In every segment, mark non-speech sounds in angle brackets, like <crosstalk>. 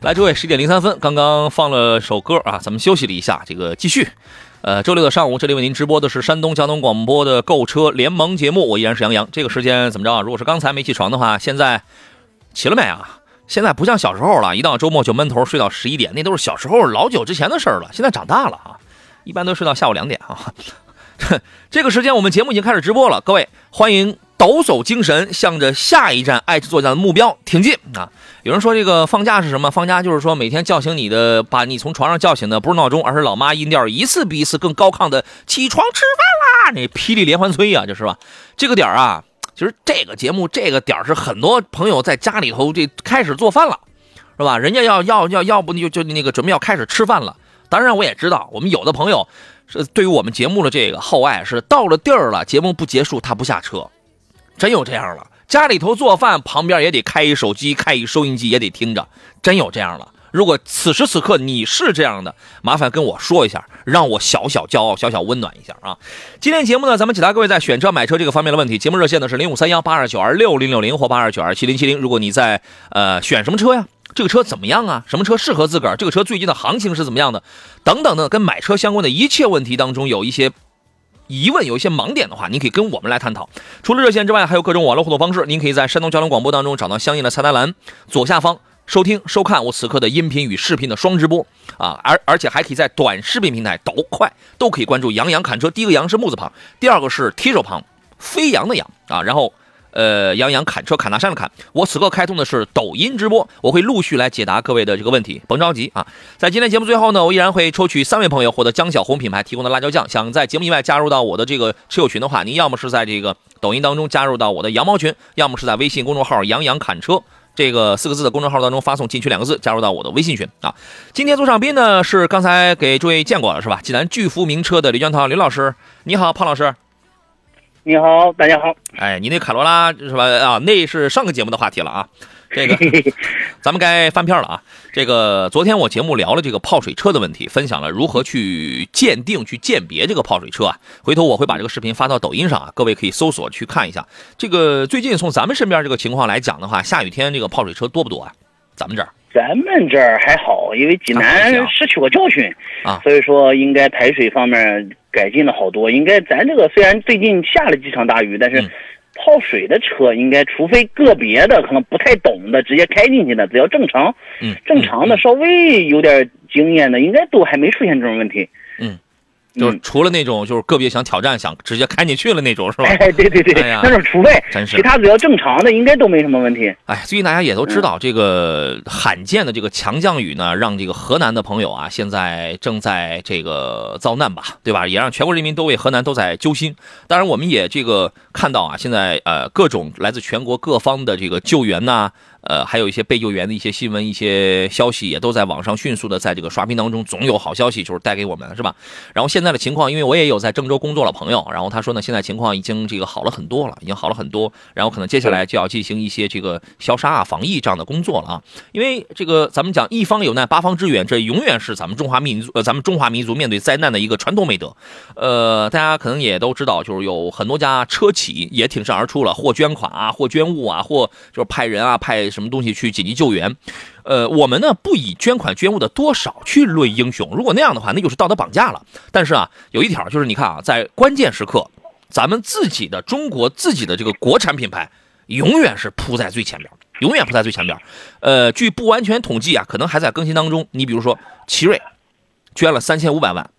来，诸位，十点零三分，刚刚放了首歌啊，咱们休息了一下，这个继续。呃，周六的上午，这里为您直播的是山东交通广播的购车联盟节目，我依然是杨洋。这个时间怎么着？如果是刚才没起床的话，现在起了没啊？现在不像小时候了，一到周末就闷头睡到十一点，那都是小时候老久之前的事儿了。现在长大了啊，一般都睡到下午两点啊。<laughs> 这个时间我们节目已经开始直播了，各位欢迎抖擞精神，向着下一站爱之作战的目标挺进啊！有人说这个放假是什么？放假就是说每天叫醒你的，把你从床上叫醒的不是闹钟，而是老妈音调一次比一次更高亢的起床吃饭啦！那霹雳连环催呀，就是吧？这个点儿啊。其实这个节目这个点是很多朋友在家里头这开始做饭了，是吧？人家要要要要不就就那个准备要开始吃饭了。当然我也知道，我们有的朋友是对于我们节目的这个厚爱是到了地儿了，节目不结束他不下车，真有这样了。家里头做饭旁边也得开一手机，开一收音机也得听着，真有这样了。如果此时此刻你是这样的，麻烦跟我说一下，让我小小骄傲，小小温暖一下啊！今天节目呢，咱们解答各位在选车买车这个方面的问题。节目热线呢是零五三幺八二九二六零六零或八二九二七零七零。如果你在呃选什么车呀？这个车怎么样啊？什么车适合自个儿？这个车最近的行情是怎么样的？等等的，跟买车相关的一切问题当中有一些疑问，有一些盲点的话，您可以跟我们来探讨。除了热线之外，还有各种网络互动方式。您可以在山东交通广播当中找到相应的菜单栏左下方。收听收看我此刻的音频与视频的双直播啊，而而且还可以在短视频平台抖快都可以关注杨洋侃车。第一个杨是木字旁，第二个是提手旁，飞扬的扬啊。然后呃，杨洋砍车砍大山的砍。我此刻开通的是抖音直播，我会陆续来解答各位的这个问题，甭着急啊。在今天节目最后呢，我依然会抽取三位朋友获得江小红品牌提供的辣椒酱。想在节目以外加入到我的这个车友群的话，您要么是在这个抖音当中加入到我的羊毛群，要么是在微信公众号杨洋砍车。这个四个字的公众号当中发送“进群”两个字，加入到我的微信群啊。今天做上宾呢是刚才给诸位见过了是吧？济南巨福名车的刘江涛刘老师，你好，胖老师。你好，大家好。哎，你那卡罗拉是吧？啊，那是上个节目的话题了啊。这个，<laughs> 咱们该翻篇了啊！这个昨天我节目聊了这个泡水车的问题，分享了如何去鉴定、去鉴别这个泡水车啊。回头我会把这个视频发到抖音上啊，各位可以搜索去看一下。这个最近从咱们身边这个情况来讲的话，下雨天这个泡水车多不多啊？咱们这儿，咱们这儿还好，因为济南吸取过教训啊，所以说应该排水方面改进了好多。应该咱这个虽然最近下了几场大雨，但是。泡水的车应该，除非个别的可能不太懂的，直接开进去的，只要正常，嗯，正常的稍微有点经验的，应该都还没出现这种问题。就是除了那种就是个别想挑战想直接开进去了那种是吧？哎，对对对，那种除非，真是其他只要正常的应该都没什么问题。哎，最近大家也都知道这个罕见的这个强降雨呢，让这个河南的朋友啊，现在正在这个遭难吧，对吧？也让全国人民都为河南都在揪心。当然，我们也这个看到啊，现在呃各种来自全国各方的这个救援呐。呃，还有一些被救援的一些新闻、一些消息，也都在网上迅速的在这个刷屏当中，总有好消息就是带给我们，是吧？然后现在的情况，因为我也有在郑州工作的朋友，然后他说呢，现在情况已经这个好了很多了，已经好了很多，然后可能接下来就要进行一些这个消杀啊、防疫这样的工作了啊。因为这个咱们讲一方有难八方支援，这永远是咱们中华民族呃，咱们中华民族面对灾难的一个传统美德。呃，大家可能也都知道，就是有很多家车企也挺身而出了，或捐款啊，或捐物啊，或就是派人啊，派。什么东西去紧急救援？呃，我们呢不以捐款捐物的多少去论英雄，如果那样的话，那就是道德绑架了。但是啊，有一条就是你看啊，在关键时刻，咱们自己的中国自己的这个国产品牌，永远是扑在最前边，永远扑在最前边。呃，据不完全统计啊，可能还在更新当中。你比如说，奇瑞捐了三千五百万，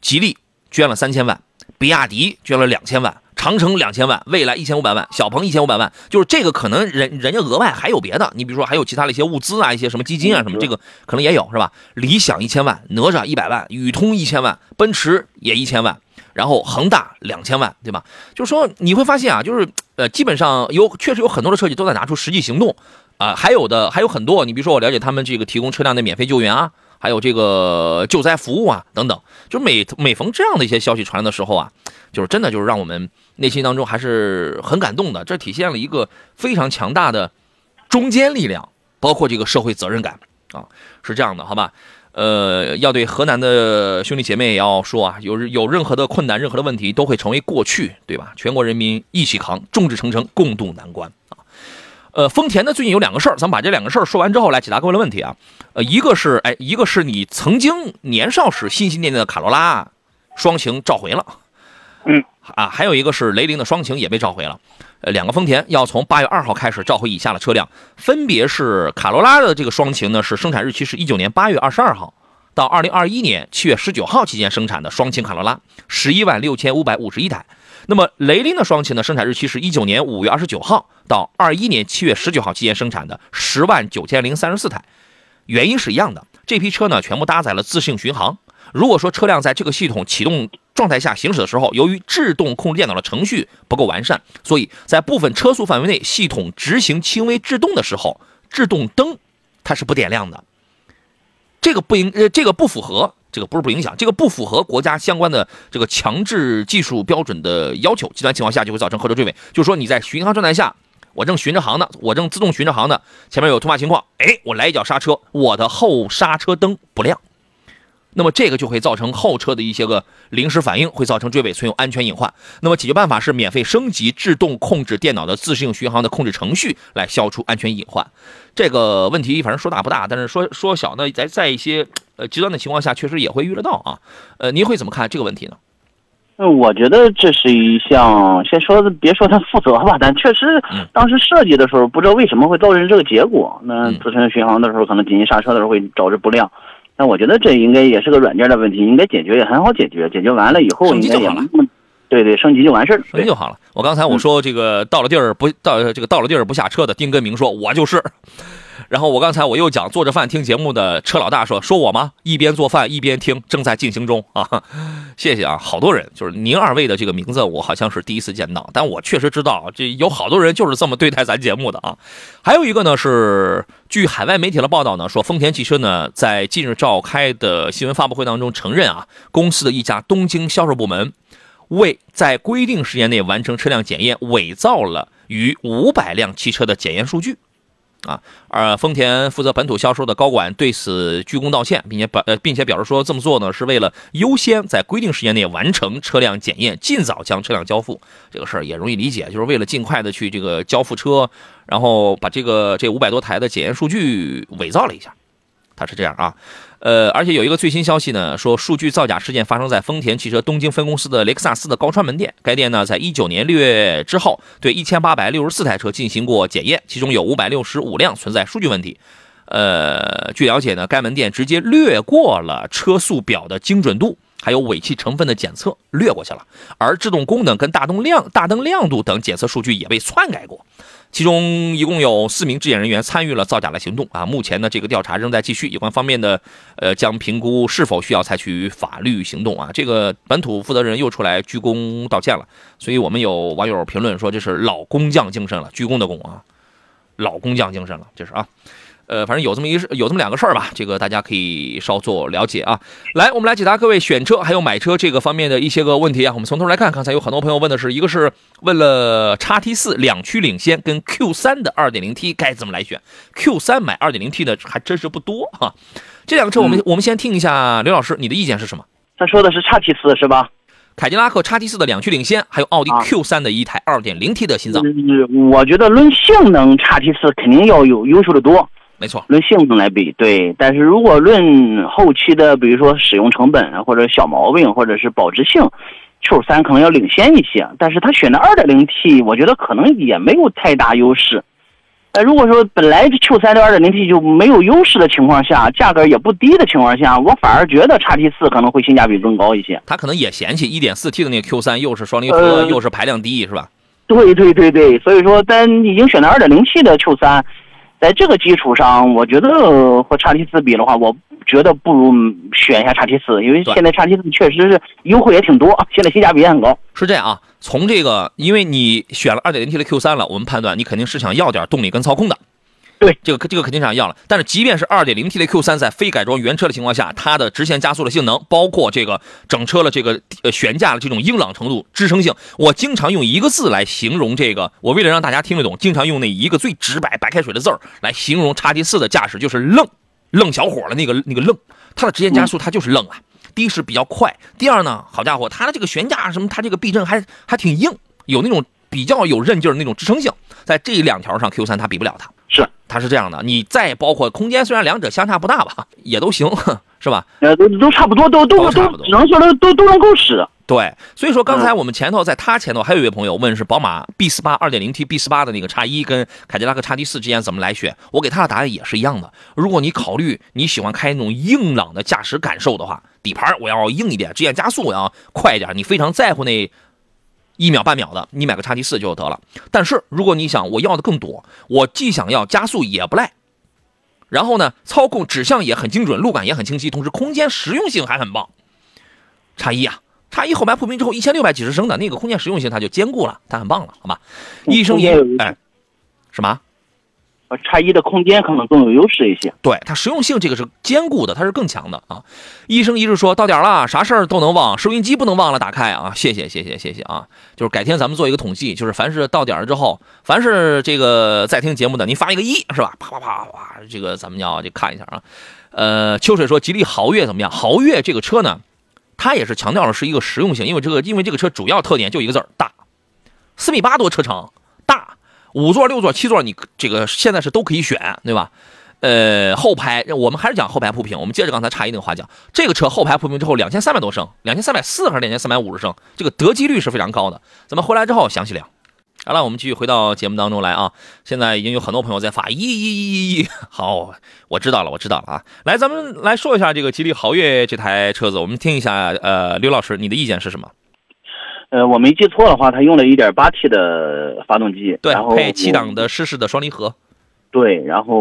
吉利捐了三千万，比亚迪捐了两千万。长城两千万，未来一千五百万，小鹏一千五百万，就是这个可能人人家额外还有别的，你比如说还有其他的一些物资啊，一些什么基金啊什么，这个可能也有是吧？理想一千万，哪吒一百万，宇通一千万，奔驰也一千万，然后恒大两千万，对吧？就是说你会发现啊，就是呃，基本上有确实有很多的车企都在拿出实际行动啊，还有的还有很多，你比如说我了解他们这个提供车辆的免费救援啊。还有这个救灾服务啊等等。就每每逢这样的一些消息传来的时候啊，就是真的就是让我们内心当中还是很感动的。这体现了一个非常强大的中坚力量，包括这个社会责任感啊，是这样的，好吧？呃，要对河南的兄弟姐妹也要说啊，有有任何的困难、任何的问题都会成为过去，对吧？全国人民一起扛，众志成城，共度难关！呃，丰田呢最近有两个事儿，咱们把这两个事儿说完之后来解答各位的问题啊。呃，一个是哎，一个是你曾经年少时心心念念的卡罗拉双擎召回了，嗯，啊，还有一个是雷凌的双擎也被召回了。呃，两个丰田要从八月二号开始召回以下的车辆，分别是卡罗拉的这个双擎呢，是生产日期是一九年八月二十二号到二零二一年七月十九号期间生产的双擎卡罗拉，十一万六千五百五十一台。那么雷凌的双擎呢，生产日期是一九年五月二十九号到二一年七月十九号期间生产的十万九千零三十四台。原因是一样的，这批车呢全部搭载了自适应巡航。如果说车辆在这个系统启动，状态下行驶的时候，由于制动控制电脑的程序不够完善，所以在部分车速范围内，系统执行轻微制动的时候，制动灯它是不点亮的。这个不影呃，这个不符合，这个不是不影响，这个不符合国家相关的这个强制技术标准的要求。极端情况下就会造成后车追尾。就是说你在巡航状态下，我正巡着航呢，我正自动巡着航呢，前面有突发情况，哎，我来一脚刹车，我的后刹车灯不亮。那么这个就会造成后车的一些个临时反应，会造成追尾，存有安全隐患。那么解决办法是免费升级制动控制电脑的自适应巡航的控制程序，来消除安全隐患。这个问题反正说大不大，但是说说小呢，在在一些呃极端的情况下，确实也会遇得到啊。呃，您会怎么看这个问题呢？嗯，我觉得这是一项，先说别说他负责吧，但确实当时设计的时候，不知道为什么会造成这个结果。那自适应巡航的时候，可能紧急刹车的时候会导致不亮。那我觉得这应该也是个软件的问题，应该解决也很好解决。解决完了以后，应该也对对，升级就完事儿，升级就好了。我刚才我说这个到了地儿不到这个到了地儿不下车的，丁根明说：“我就是。”然后我刚才我又讲做着饭听节目的车老大说说我吗？一边做饭一边听，正在进行中啊！<laughs> 谢谢啊，好多人就是您二位的这个名字，我好像是第一次见到，但我确实知道这有好多人就是这么对待咱节目的啊。还有一个呢是，据海外媒体的报道呢说，丰田汽车呢在近日召开的新闻发布会当中承认啊，公司的一家东京销售部门为在规定时间内完成车辆检验，伪造了逾五百辆汽车的检验数据。啊，而丰田负责本土销售的高管对此鞠躬道歉，并且表呃，并且表示说这么做呢是为了优先在规定时间内完成车辆检验，尽早将车辆交付。这个事儿也容易理解，就是为了尽快的去这个交付车，然后把这个这五百多台的检验数据伪造了一下。他是这样啊，呃，而且有一个最新消息呢，说数据造假事件发生在丰田汽车东京分公司的雷克萨斯的高川门店。该店呢，在一九年六月之后，对一千八百六十四台车进行过检验，其中有五百六十五辆存在数据问题。呃，据了解呢，该门店直接略过了车速表的精准度，还有尾气成分的检测，略过去了。而制动功能跟大灯亮、大灯亮度等检测数据也被篡改过。其中一共有四名质检人员参与了造假的行动啊！目前呢，这个调查仍在继续，有关方面的呃将评估是否需要采取法律行动啊！这个本土负责人又出来鞠躬道歉了，所以我们有网友评论说这是老工匠精神了，鞠躬的躬啊，老工匠精神了，这是啊。呃，反正有这么一有这么两个事儿吧，这个大家可以稍作了解啊。来，我们来解答各位选车还有买车这个方面的一些个问题啊。我们从头来看，刚才有很多朋友问的是一个是问了叉 T 四两驱领先跟 Q 三的二点零 T 该怎么来选，Q 三买二点零 T 的还真是不多哈。这两个车我们我们先听一下刘老师你的意见是什么？他说的是叉 T 四是吧？凯迪拉克叉 T 四的两驱领先，还有奥迪 Q 三的一台二点零 T 的心脏。我觉得论性能，叉 T 四肯定要有优秀的多。没错，论性能来比对，但是如果论后期的，比如说使用成本或者小毛病或者是保值性，Q 三可能要领先一些。但是他选的 2.0T，我觉得可能也没有太大优势。呃，如果说本来 Q 三的 2.0T 就没有优势的情况下，价格也不低的情况下，我反而觉得叉 T 四可能会性价比更高一些。他可能也嫌弃 1.4T 的那个 Q 三又是双离合又是排量低，是吧？对对对对，所以说咱已经选的 2.0T 的 Q 三。在这个基础上，我觉得和叉 T 四比的话，我觉得不如选一下叉 T 四，因为现在叉 T 四确实是优惠也挺多，现在性价比也很高。是这样啊，从这个，因为你选了二点零 T 的 Q 三了，我们判断你肯定是想要点动力跟操控的，对，这个这个肯定想要了。但是即便是 2.0T 的 Q3，在非改装原车的情况下，它的直线加速的性能，包括这个整车的这个呃悬架的这种硬朗程度、支撑性，我经常用一个字来形容这个。我为了让大家听得懂，经常用那一个最直白、白开水的字儿来形容叉 T 四的驾驶，就是愣，愣小伙的那个那个愣。它的直线加速，它就是愣啊。第一是比较快，第二呢，好家伙，它的这个悬架什么，它这个避震还还挺硬，有那种比较有韧劲儿那种支撑性，在这两条上 Q3 它比不了它，是它是这样的。你再包括空间，虽然两者相差不大吧，也都行，<laughs> 是吧？呃，都都差不多，都都都只能说都都都能够使。对，所以说刚才我们前头在他前头还有一位朋友问是宝马 B 四八二点零 T B 四八的那个叉一跟凯迪拉克叉 T 四之间怎么来选，我给他的答案也是一样的。如果你考虑你喜欢开那种硬朗的驾驶感受的话，底盘我要硬一点，直线加速我要快一点，你非常在乎那一秒半秒的，你买个叉 T 四就得了。但是如果你想我要的更多，我既想要加速也不赖，然后呢操控指向也很精准，路感也很清晰，同时空间实用性还很棒，叉一啊。叉一后排铺平之后，一千六百几十升的那个空间实用性，它就兼顾了，它很棒了，好吗？一升一哎，什么？呃，叉一的空间可能更有优势一些。对，它实用性这个是坚固的，它是更强的啊。医生一直说到点了，啥事儿都能忘，收音机不能忘了打开啊！谢谢谢谢谢谢啊！就是改天咱们做一个统计，就是凡是到点了之后，凡是这个在听节目的，您发一个一是吧？啪啪啪啪，这个咱们要去看一下啊。呃，秋水说吉利豪越怎么样？豪越这个车呢？它也是强调的是一个实用性，因为这个，因为这个车主要特点就一个字儿大，四米八多车长，五座、六座、七座，你这个现在是都可以选，对吧？呃，后排我们还是讲后排铺平，我们接着刚才差一那个话讲，这个车后排铺平之后两千三百多升，两千三百四还是两千三百五十升，这个得机率是非常高的。咱们回来之后详细聊。好了，我们继续回到节目当中来啊！现在已经有很多朋友在发，咦咦咦咦！<laughs> 好，我知道了，我知道了啊！来，咱们来说一下这个吉利豪越这台车子，我们听一下，呃，刘老师，你的意见是什么？呃，我没记错的话，它用了一点八 T 的发动机，对，配七档的湿式的双离合。对，然后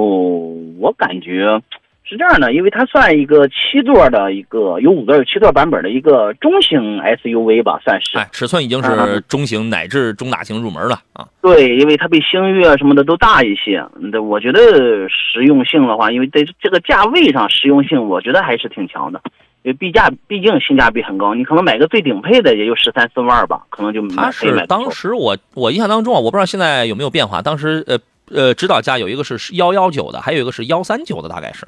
我感觉。是这样的，因为它算一个七座的一个有五座有七座版本的一个中型 SUV 吧，算是。哎，尺寸已经是中型乃至中大型入门了啊。对，因为它比星越什么的都大一些。对，我觉得实用性的话，因为在这个价位上实用性，我觉得还是挺强的。因为毕价毕竟性价比很高，你可能买个最顶配的也就十三四万吧，可能就它是当时我我印象当中啊，我不知道现在有没有变化。当时呃呃，指导价有一个是幺幺九的，还有一个是幺三九的，大概是。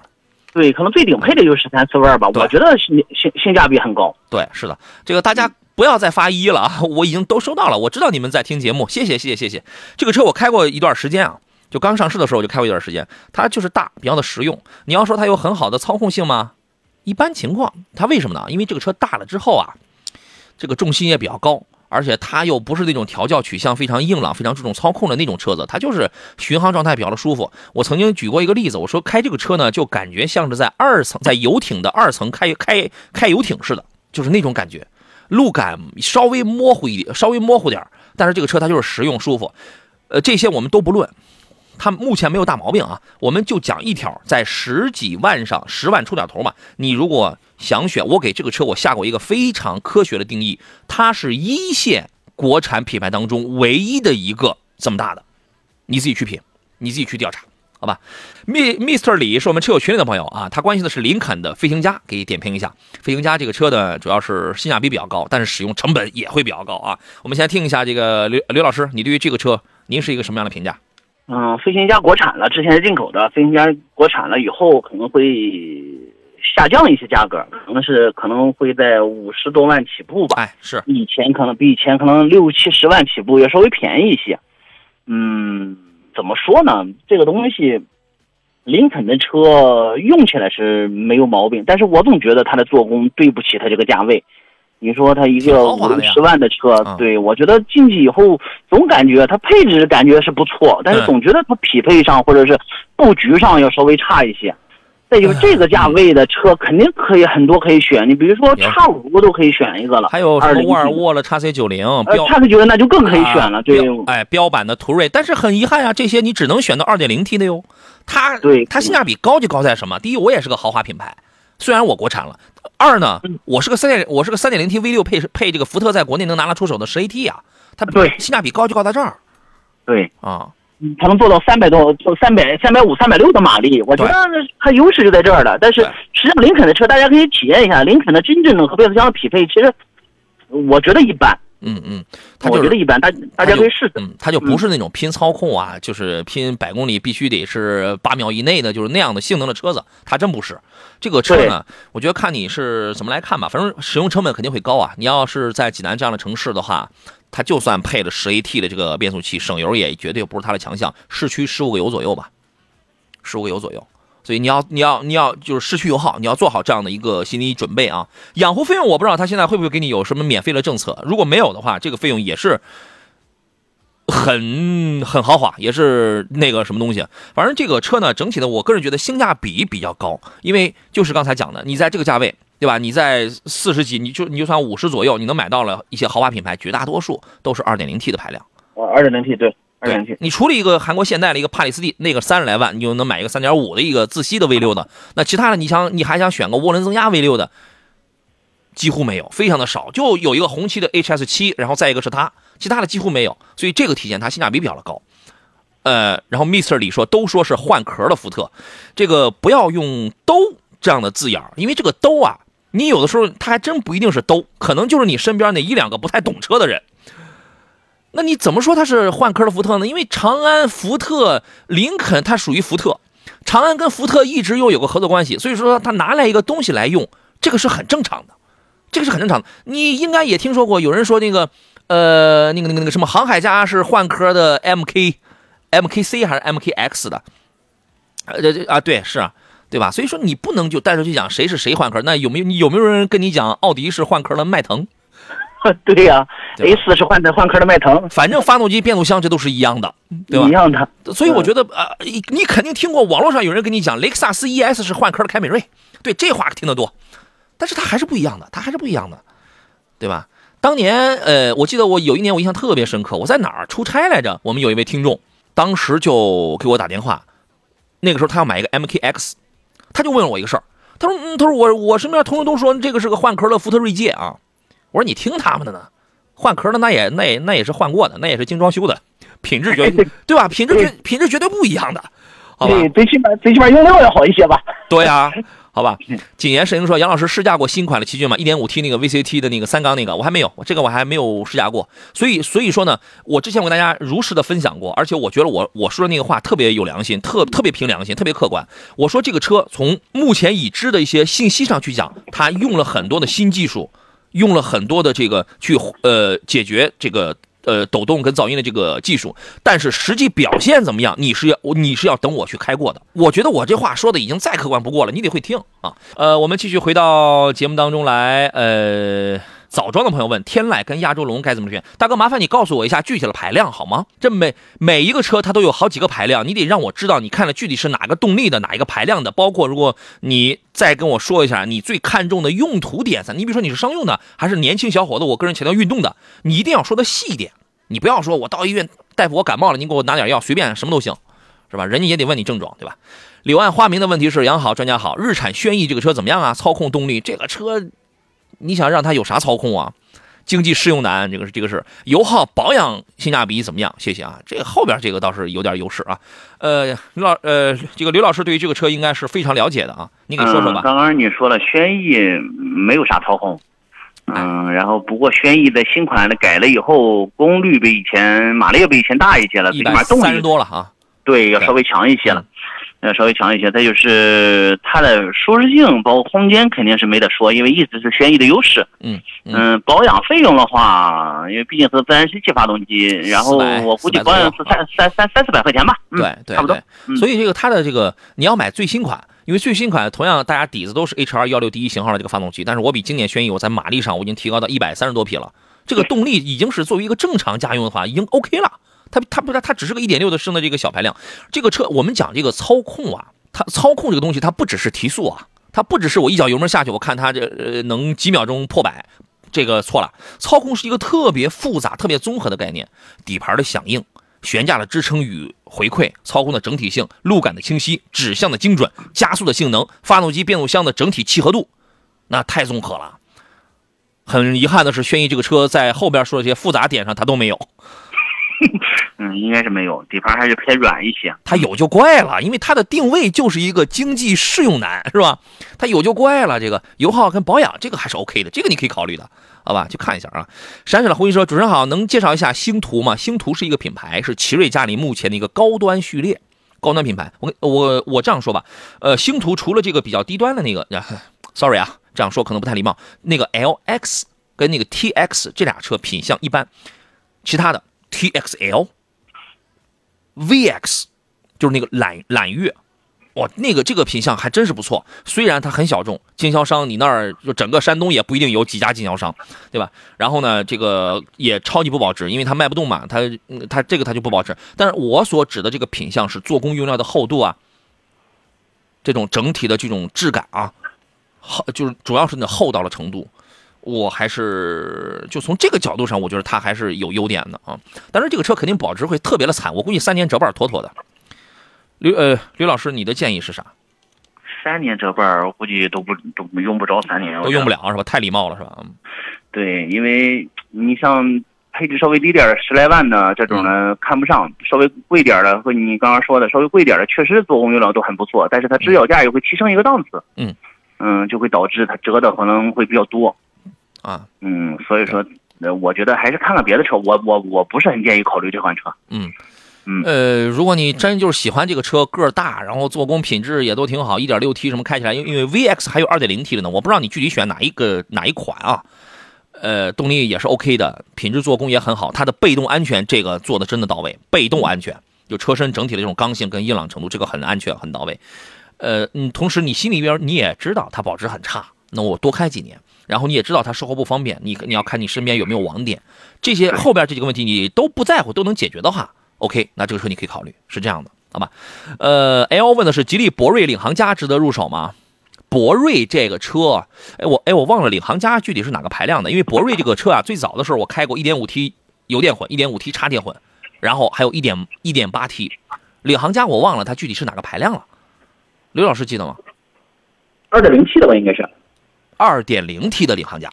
对，可能最顶配的就十三四万吧，我觉得性性性价比很高。对，是的，这个大家不要再发一了啊，我已经都收到了，我知道你们在听节目，谢谢谢谢谢谢。这个车我开过一段时间啊，就刚上市的时候我就开过一段时间，它就是大，比较的实用。你要说它有很好的操控性吗？一般情况，它为什么呢？因为这个车大了之后啊，这个重心也比较高。而且它又不是那种调教取向非常硬朗、非常注重操控的那种车子，它就是巡航状态比较的舒服。我曾经举过一个例子，我说开这个车呢，就感觉像是在二层在游艇的二层开开开游艇似的，就是那种感觉，路感稍微模糊一点，稍微模糊点但是这个车它就是实用舒服。呃，这些我们都不论。它目前没有大毛病啊，我们就讲一条，在十几万上，十万出点头嘛。你如果想选，我给这个车我下过一个非常科学的定义，它是一线国产品牌当中唯一的一个这么大的，你自己去品，你自己去调查，好吧？Mi Mr 李是我们车友群里的朋友啊，他关心的是林肯的飞行家，给点评一下。飞行家这个车呢，主要是性价比比较高，但是使用成本也会比较高啊。我们先听一下这个刘刘老师，你对于这个车，您是一个什么样的评价？嗯，飞行家国产了，之前是进口的。飞行家国产了以后，可能会下降一些价格，可能是可能会在五十多万起步吧。哎，是以前可能比以前可能六七十万起步，要稍微便宜一些。嗯，怎么说呢？这个东西，林肯的车用起来是没有毛病，但是我总觉得它的做工对不起它这个价位。你说它一个五十万的车，对我觉得进去以后总感觉它配置感觉是不错，但是总觉得它匹配上或者是布局上要稍微差一些。再就是这个价位的车肯定可以很多可以选，你比如说叉五都可以选一个了，还有什么沃尔沃了叉 C 九零，叉 C 九零那就更可以选了。对，哎，标版的途锐，但是很遗憾啊，这些你只能选到二点零 T 的哟。它对它性价比高就高在什么？第一，我也是个豪华品牌，虽然我国产了。二呢，我是个三点，我是个三点零 T V 六配配这个福特在国内能拿得出手的十 AT 啊，它对性价比高就高在这儿，对啊，它能做到三百多，就三百、三百五、三百六的马力，我觉得它优势就在这儿了。但是实际上林肯的车，大家可以体验一下，林肯的真正的和变速箱的匹配，其实我觉得一般。嗯嗯，我觉得一般，大大家可以试试。嗯，它就不是那种拼操控啊，就是拼百公里必须得是八秒以内的，就是那样的性能的车子，它真不是。这个车呢，我觉得看你是怎么来看吧，反正使用成本肯定会高啊。你要是在济南这样的城市的话，它就算配了十 AT 的这个变速器，省油也绝对不是它的强项。市区十五个油左右吧，十五个油左右。所以你要你要你要就是市区油耗，你要做好这样的一个心理准备啊。养护费用我不知道他现在会不会给你有什么免费的政策，如果没有的话，这个费用也是很很豪华，也是那个什么东西。反正这个车呢，整体的我个人觉得性价比比较高，因为就是刚才讲的，你在这个价位，对吧？你在四十几，你就你就算五十左右，你能买到了一些豪华品牌，绝大多数都是二点零 T 的排量。哦，二点零 T 对。对，你除了一个韩国现代的一个帕里斯蒂，那个三十来万，你就能买一个三点五的一个自吸的 V 六的。那其他的，你想，你还想选个涡轮增压 V 六的，几乎没有，非常的少。就有一个红旗的 HS 七，然后再一个是它，其他的几乎没有。所以这个体现它性价比比较的高。呃，然后 Mr 李说，都说是换壳的福特，这个不要用“都”这样的字眼因为这个“都”啊，你有的时候它还真不一定是都，可能就是你身边那一两个不太懂车的人。那你怎么说它是换壳的福特呢？因为长安、福特、林肯它属于福特，长安跟福特一直又有个合作关系，所以说他拿来一个东西来用，这个是很正常的，这个是很正常的。你应该也听说过，有人说那个，呃，那个那个那个什么航海家是换壳的 MK，MKC 还是 MKX 的？呃，这这啊，对，是啊，对吧？所以说你不能就带着去讲谁是谁换壳。那有没有有没有人跟你讲奥迪是换壳的迈腾？<laughs> 对呀，A 四是换的换壳的迈腾，反正发动机、变速箱这都是一样的，对吧？一样的。所以我觉得呃，你肯定听过网络上有人跟你讲雷克萨斯 ES 是换壳的凯美瑞，对这话听得多，但是它还是不一样的，它还是不一样的，对吧？当年呃，我记得我有一年我印象特别深刻，我在哪儿出差来着？我们有一位听众，当时就给我打电话，那个时候他要买一个 MKX，他就问了我一个事儿，他说嗯，他说我我身边同事都说这个是个换壳的福特锐界啊。我说你听他们的呢，换壳的那也那也那也是换过的，那也是精装修的，品质绝对 <laughs> 对吧？品质绝品质绝对不一样的，好吧？最起码最起码用料要好一些吧？<laughs> 对啊，<laughs> 好吧。谨言慎行说，杨老师试驾过新款的奇骏吗？一点五 T 那个 VCT 的那个三缸那个，我还没有，这个我还没有试驾过。所以所以说呢，我之前我跟大家如实的分享过，而且我觉得我我说的那个话特别有良心，特特别凭良心，特别客观。我说这个车从目前已知的一些信息上去讲，它用了很多的新技术。用了很多的这个去呃解决这个呃抖动跟噪音的这个技术，但是实际表现怎么样？你是要你是要等我去开过的。我觉得我这话说的已经再客观不过了，你得会听啊。呃，我们继续回到节目当中来，呃。枣庄的朋友问：天籁跟亚洲龙该怎么选？大哥，麻烦你告诉我一下具体的排量好吗？这每每一个车它都有好几个排量，你得让我知道你看的具体是哪个动力的，哪一个排量的。包括如果你再跟我说一下你最看重的用途点上，你比如说你是商用的还是年轻小伙子，我个人强调运动的，你一定要说的细一点。你不要说我到医院，大夫我感冒了，你给我拿点药，随便什么都行，是吧？人家也得问你症状，对吧？柳暗花明的问题是：杨好，专家好，日产轩逸这个车怎么样啊？操控动力，这个车。你想让它有啥操控啊？经济适用难，这个是这个是油耗、保养性价比怎么样？谢谢啊，这个后边这个倒是有点优势啊。呃，刘老呃，这个刘老师对于这个车应该是非常了解的啊，你给说说吧。刚刚你说了，轩逸没有啥操控，嗯，然后不过轩逸的新款的改了以后，功率比以前马力要比以前大一些了，最起码动力三十多了啊。对，要稍微强一些了。要稍微强一些，再就是它的舒适性，包括空间肯定是没得说，因为一直是轩逸的优势。嗯嗯，保养费用的话，因为毕竟是自然吸气发动机，然后我估计保养是三三三三四百块钱吧。对对，差不多。所以这个它的这个你要买最新款，因为最新款同样大家底子都是 H 二幺六第一型号的这个发动机，但是我比经典轩逸我在马力上我已经提高到一百三十多匹了，这个动力已经是作为一个正常家用的话已经 OK 了。它它不它它只是个一点六的升的这个小排量，这个车我们讲这个操控啊，它操控这个东西它不只是提速啊，它不只是我一脚油门下去，我看它这呃能几秒钟破百，这个错了。操控是一个特别复杂、特别综合的概念，底盘的响应、悬架的支撑与回馈、操控的整体性、路感的清晰、指向的精准、加速的性能、发动机变速箱的整体契合度，那太综合了。很遗憾的是，轩逸这个车在后边说的这些复杂点上它都没有。<laughs> 嗯，应该是没有，底盘还是偏软一些。它有就怪了，因为它的定位就是一个经济适用男，是吧？它有就怪了，这个油耗跟保养这个还是 OK 的，这个你可以考虑的，好吧？去看一下啊。闪闪的胡一说：“主持人好，能介绍一下星途吗？星途是一个品牌，是奇瑞家里目前的一个高端序列，高端品牌。我我我这样说吧，呃，星途除了这个比较低端的那个，sorry 啊，这样说可能不太礼貌，那个 LX 跟那个 TX 这俩车品相一般，其他的 TXL。” VX 就是那个揽揽月，哇，那个这个品相还真是不错。虽然它很小众，经销商你那儿就整个山东也不一定有几家经销商，对吧？然后呢，这个也超级不保值，因为它卖不动嘛，它它这个它就不保值。但是我所指的这个品相是做工用料的厚度啊，这种整体的这种质感啊，厚就是主要是那厚道的程度。我还是就从这个角度上，我觉得它还是有优点的啊。但是这个车肯定保值会特别的惨，我估计三年折半妥妥的。刘呃，刘老师，你的建议是啥？三年折半，我估计都不都用不着三年，都用不了是吧？太礼貌了是吧？对，因为你像配置稍微低点十来万的这种呢，看不上；稍微贵点的和你刚刚说的稍微贵点的，确实做工用料都很不错，但是它指导价也会提升一个档次。嗯嗯，就会导致它折的可能会比较多。啊，嗯，所以说，呃，我觉得还是看看别的车，我我我不是很建议考虑这款车。嗯，嗯，呃，如果你真就是喜欢这个车，个儿大，然后做工品质也都挺好，一点六 T 什么开起来，因为因为 VX 还有二点零 T 的呢，我不知道你具体选哪一个哪一款啊，呃，动力也是 OK 的，品质做工也很好，它的被动安全这个做的真的到位，被动安全就车身整体的这种刚性跟硬朗程度，这个很安全很到位。呃，嗯，同时你心里边你也知道它保值很差，那我多开几年。然后你也知道它售后不方便，你你要看你身边有没有网点，这些后边这几个问题你都不在乎，都能解决的话，OK，那这个车你可以考虑，是这样的，好吧？呃，L 问的是吉利博瑞领航家值得入手吗？博瑞这个车，哎我哎我忘了领航家具体是哪个排量的，因为博瑞这个车啊，最早的时候我开过 1.5T 油电混、1.5T 插电混，然后还有一点一点八 T，领航家我忘了它具体是哪个排量了，刘老师记得吗二点零 T 的吧，应该是。二点零 T 的领航家，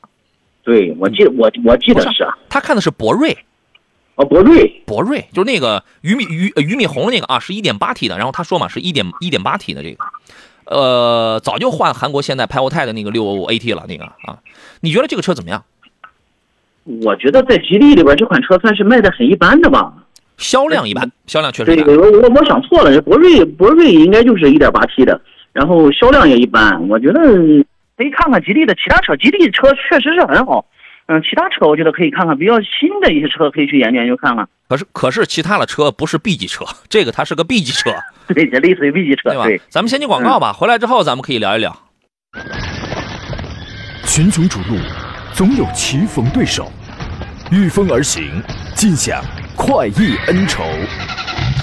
对我记我我记得是啊，他看的是博瑞，哦博瑞。博瑞就是那个俞敏俞俞敏洪那个啊，是一点八 T 的，然后他说嘛是一点一点八 T 的这个，呃早就换韩国现代派沃泰的那个六 AT 了那个啊，你觉得这个车怎么样？我觉得在吉利里边这款车算是卖的很一般的吧，销量一般，销量确实。对，我我我想错了，博瑞博瑞应该就是一点八 T 的，然后销量也一般，我觉得。可以看看吉利的其他车，吉利车确实是很好。嗯，其他车我觉得可以看看，比较新的一些车可以去研究研究看看。可是，可是其他的车不是 B 级车，这个它是个 B 级车，<laughs> 对，这类似于 B 级车，对吧？咱们先进广告吧，回来之后咱们可以聊一聊。群雄逐鹿，总有棋逢对手，御风而行，尽享快意恩仇。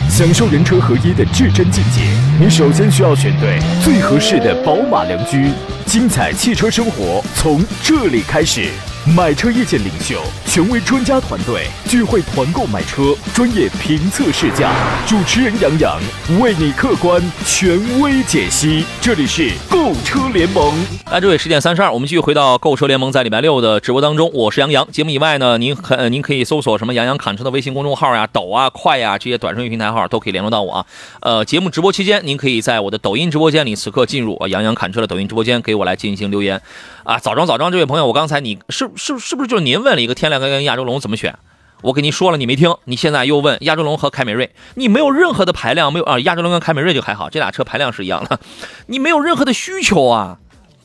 享受人车合一的至臻境界，你首先需要选对最合适的宝马良驹。精彩汽车生活从这里开始。买车意见领袖，权威专家团队聚会团购买车，专业评测试驾，主持人杨洋为你客观权威解析。这里是购车联盟。来，这位十点三十二，我们继续回到购车联盟在礼拜六的直播当中。我是杨洋。节目以外呢，您可您可以搜索什么杨洋侃车的微信公众号呀、抖啊、快呀这些短视频平台号都可以联络到我啊。呃，节目直播期间，您可以在我的抖音直播间里此刻进入啊杨洋侃车的抖音直播间，给我来进行留言。啊，早装早装，这位朋友，我刚才你是是是不是就是您问了一个天籁跟亚洲龙怎么选？我给您说了，你没听，你现在又问亚洲龙和凯美瑞，你没有任何的排量，没有啊？亚洲龙跟凯美瑞就还好，这俩车排量是一样的，你没有任何的需求啊，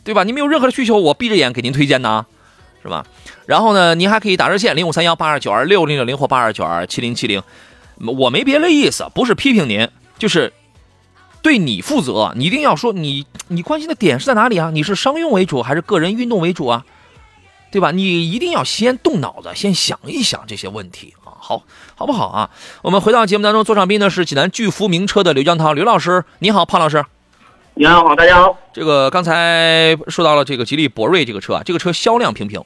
对吧？你没有任何的需求，我闭着眼给您推荐呢，是吧？然后呢，您还可以打热线零五三幺八二九二六零六零或八二九二七零七零，我没别的意思，不是批评您，就是。对你负责，你一定要说你你关心的点是在哪里啊？你是商用为主还是个人运动为主啊？对吧？你一定要先动脑子，先想一想这些问题啊，好，好不好啊？我们回到节目当中，座上宾呢是济南巨福名车的刘江涛刘老师，你好，胖老师，你好，大家好。这个刚才说到了这个吉利博瑞这个车啊，这个车销量平平，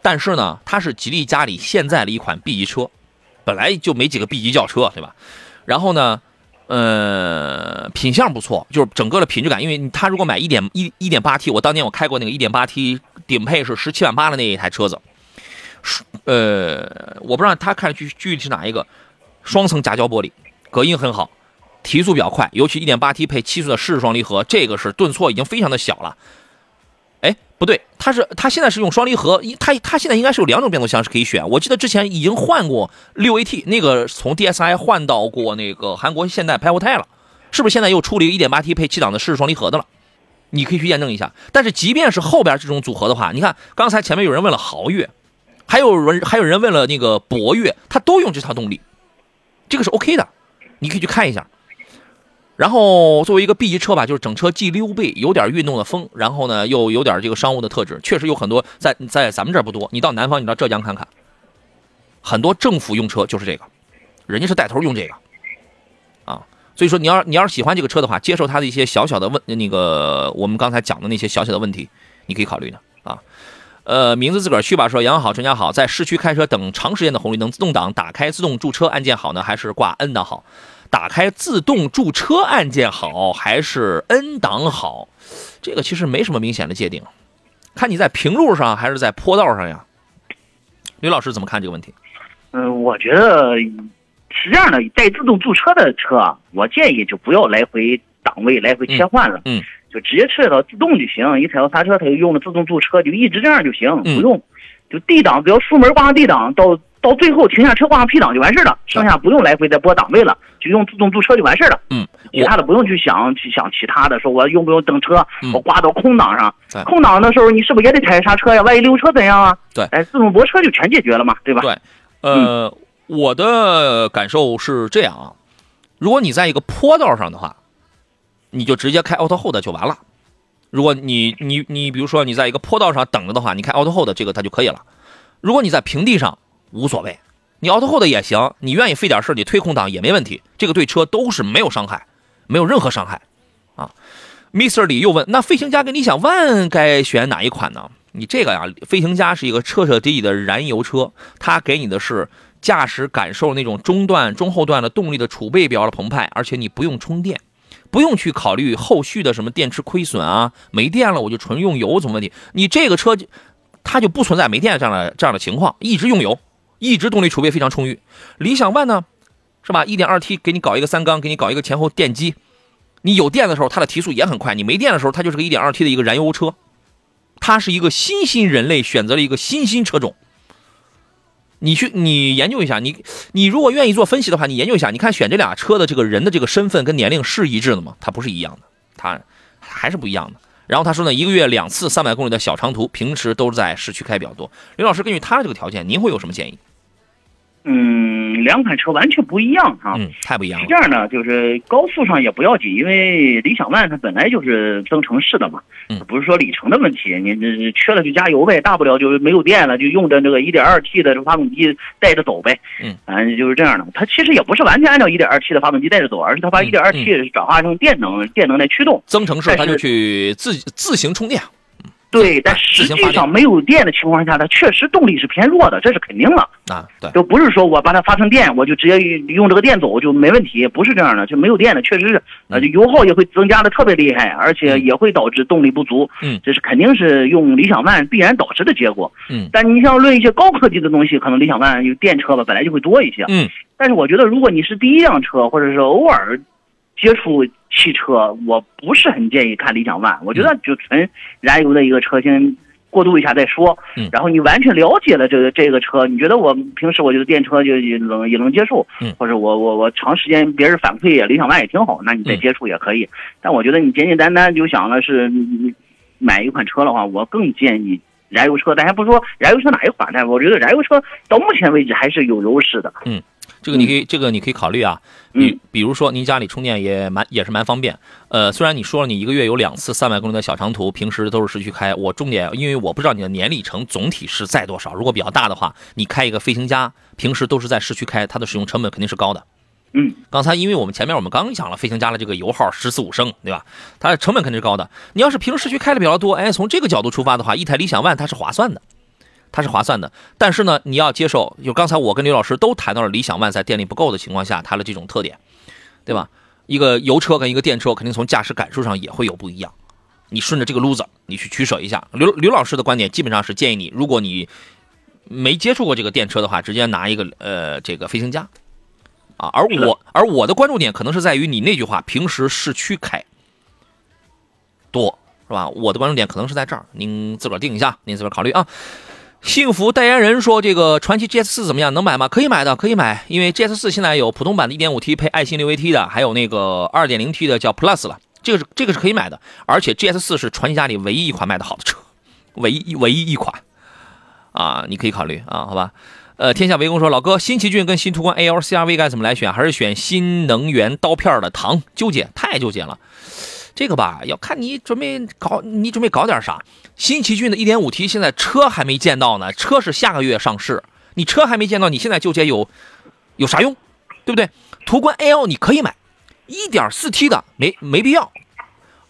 但是呢，它是吉利家里现在的一款 B 级车，本来就没几个 B 级轿车，对吧？然后呢？呃，品相不错，就是整个的品质感，因为它如果买一点一一点八 T，我当年我开过那个一点八 T 顶配是十七万八的那一台车子，呃，我不知道他看具具体是哪一个，双层夹胶玻璃，隔音很好，提速比较快，尤其一点八 T 配七速的湿式双离合，这个是顿挫已经非常的小了。不对，它是它现在是用双离合，它它现在应该是有两种变速箱是可以选。我记得之前已经换过六 AT，那个从 DSI 换到过那个韩国现代 p 活 v 了，是不是现在又出了一个 1.8T 配七档的湿式双离合的了？你可以去验证一下。但是即便是后边这种组合的话，你看刚才前面有人问了豪越，还有人还有人问了那个博越，它都用这套动力，这个是 OK 的，你可以去看一下。然后作为一个 B 级车吧，就是整车既溜背，有点运动的风，然后呢又有点这个商务的特质，确实有很多在在咱们这儿不多。你到南方，你到浙江看看，很多政府用车就是这个，人家是带头用这个，啊，所以说你要你要是喜欢这个车的话，接受它的一些小小的问那个我们刚才讲的那些小小的问题，你可以考虑的啊。呃，名字自个儿去吧。说杨好，陈家好，在市区开车等长时间的红绿灯，自动挡打开自动驻车按键好呢，还是挂 N 档好？打开自动驻车按键好还是 N 档好？这个其实没什么明显的界定，看你在平路上还是在坡道上呀。吕老师怎么看这个问题？嗯，我觉得是这样的，带自动驻车的车，我建议就不要来回档位来回切换了，嗯，就直接设到自动就行。一踩到刹车，它就用了自动驻车，就一直这样就行，不用就 D 档，只要出门挂上 D 档到。到最后停下车挂上 P 档就完事了，剩下不用来回再拨档位了，就用自动驻车就完事了。嗯，其他的不用去想去想其他的，说我用不用等车，我挂到空档上，对，空档的时候你是不是也得踩刹车呀？万一溜车怎样啊？对，哎，自动泊车就全解决了嘛，对吧？对，呃，我的感受是这样啊，如果你在一个坡道上的话，你就直接开 Auto Hold 就完了。如果你你你比如说你在一个坡道上等着的话，你开 Auto Hold 这个它就可以了。如果你在平地上，无所谓，你 auto hold 也行，你愿意费点事你推空档也没问题，这个对车都是没有伤害，没有任何伤害，啊，Mr 李又问，那飞行家跟理想 ONE 该选哪一款呢？你这个呀，飞行家是一个彻彻底底的燃油车，它给你的是驾驶感受那种中段、中后段的动力的储备比较的澎湃，而且你不用充电，不用去考虑后续的什么电池亏损啊，没电了我就纯用油怎么问题？你这个车它就不存在没电这样的这样的情况，一直用油。一直动力储备非常充裕，理想 ONE 呢，是吧？1.2T 给你搞一个三缸，给你搞一个前后电机，你有电的时候它的提速也很快，你没电的时候它就是个 1.2T 的一个燃油车，它是一个新兴人类选择了一个新兴车种。你去你研究一下，你你如果愿意做分析的话，你研究一下，你看选这俩车的这个人的这个身份跟年龄是一致的吗？它不是一样的，它还是不一样的。然后他说呢，一个月两次三百公里的小长途，平时都是在市区开比较多。刘老师，根据他这个条件，您会有什么建议？嗯，两款车完全不一样哈，嗯，太不一样了。这样呢，就是高速上也不要紧，因为理想 ONE 它本来就是增程式的嘛，嗯，不是说里程的问题，你这缺了就加油呗，大不了就是没有电了，就用着那个 1.2T 的这发动机带着走呗，嗯，反正就是这样的。它其实也不是完全按照 1.2T 的发动机带着走，而是它把 1.2T 转化成电能，电能来驱动。增程式它就去自自行充电。对，但实际上没有电的情况下，它确实动力是偏弱的，这是肯定的啊。对，就不是说我把它发成电，我就直接用这个电走就没问题，不是这样的。就没有电的，确实是呃，油耗也会增加的特别厉害，而且也会导致动力不足。嗯，这是肯定是用理想 ONE 必然导致的结果。嗯，但你像论一些高科技的东西，可能理想 ONE 有电车吧，本来就会多一些。嗯，但是我觉得，如果你是第一辆车，或者是偶尔接触汽车，我不是很建议看理想 ONE。我觉得就纯燃油的一个车先。过渡一下再说，嗯，然后你完全了解了这个这个车，你觉得我平时我觉得电车就也能也能接受，嗯，或者我我我长时间别人反馈也理想 ONE 也挺好，那你再接触也可以。但我觉得你简简单单就想的是买一款车的话，我更建议燃油车。咱还不说燃油车哪一款，但我觉得燃油车到目前为止还是有优势的，嗯。这个你可以，这个你可以考虑啊。比比如说，您家里充电也蛮也是蛮方便。呃，虽然你说了你一个月有两次三百公里的小长途，平时都是市区开。我重点，因为我不知道你的年里程总体是在多少。如果比较大的话，你开一个飞行家，平时都是在市区开，它的使用成本肯定是高的。嗯，刚才因为我们前面我们刚讲了飞行家的这个油耗十四五升，对吧？它的成本肯定是高的。你要是平时市区开的比较多，哎，从这个角度出发的话，一台理想 ONE 它是划算的。它是划算的，但是呢，你要接受，就刚才我跟刘老师都谈到了理想 ONE 在电力不够的情况下，它的这种特点，对吧？一个油车跟一个电车，肯定从驾驶感受上也会有不一样。你顺着这个路子，你去取舍一下。刘刘老师的观点基本上是建议你，如果你没接触过这个电车的话，直接拿一个呃这个飞行家，啊，而我而我的关注点可能是在于你那句话，平时市区开多是吧？我的关注点可能是在这儿，您自个儿定一下，您自个儿考虑啊。幸福代言人说：“这个传祺 GS 四怎么样？能买吗？可以买的，可以买。因为 GS 四现在有普通版的 1.5T 配爱信六 AT 的，还有那个 2.0T 的叫 Plus 了，这个是这个是可以买的。而且 GS 四是传祺家里唯一一款卖的好的车，唯一唯一一款啊，你可以考虑啊，好吧？呃，天下为公说，老哥，新奇骏跟新途观 AL CRV 该怎么来选？还是选新能源刀片的唐？纠结，太纠结了。这个吧，要看你准备搞，你准备搞点啥。新奇骏的 1.5T 现在车还没见到呢，车是下个月上市，你车还没见到，你现在纠结有有啥用？对不对？途观 L 你可以买，1.4T 的没没必要。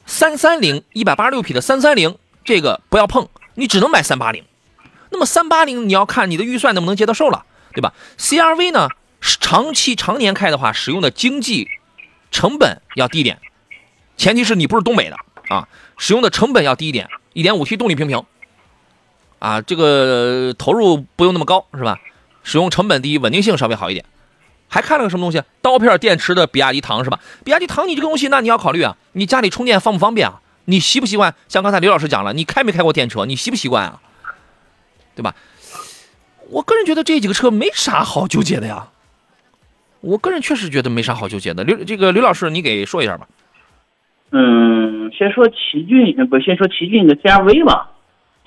330 186匹的330这个不要碰，你只能买380。那么380你要看你的预算能不能接得受了，对吧？CRV 呢，是长期常年开的话，使用的经济成本要低点，前提是你不是东北的啊，使用的成本要低一点。1.5T 动力平平，啊，这个投入不用那么高是吧？使用成本低，稳定性稍微好一点。还看了个什么东西？刀片电池的比亚迪唐是吧？比亚迪唐你这个东西，那你要考虑啊，你家里充电方不方便啊？你习不习惯？像刚才刘老师讲了，你开没开过电车？你习不习惯啊？对吧？我个人觉得这几个车没啥好纠结的呀。我个人确实觉得没啥好纠结的。刘这个刘老师，你给说一下吧。嗯，先说奇骏，呃不，先说奇骏的 CRV 吧。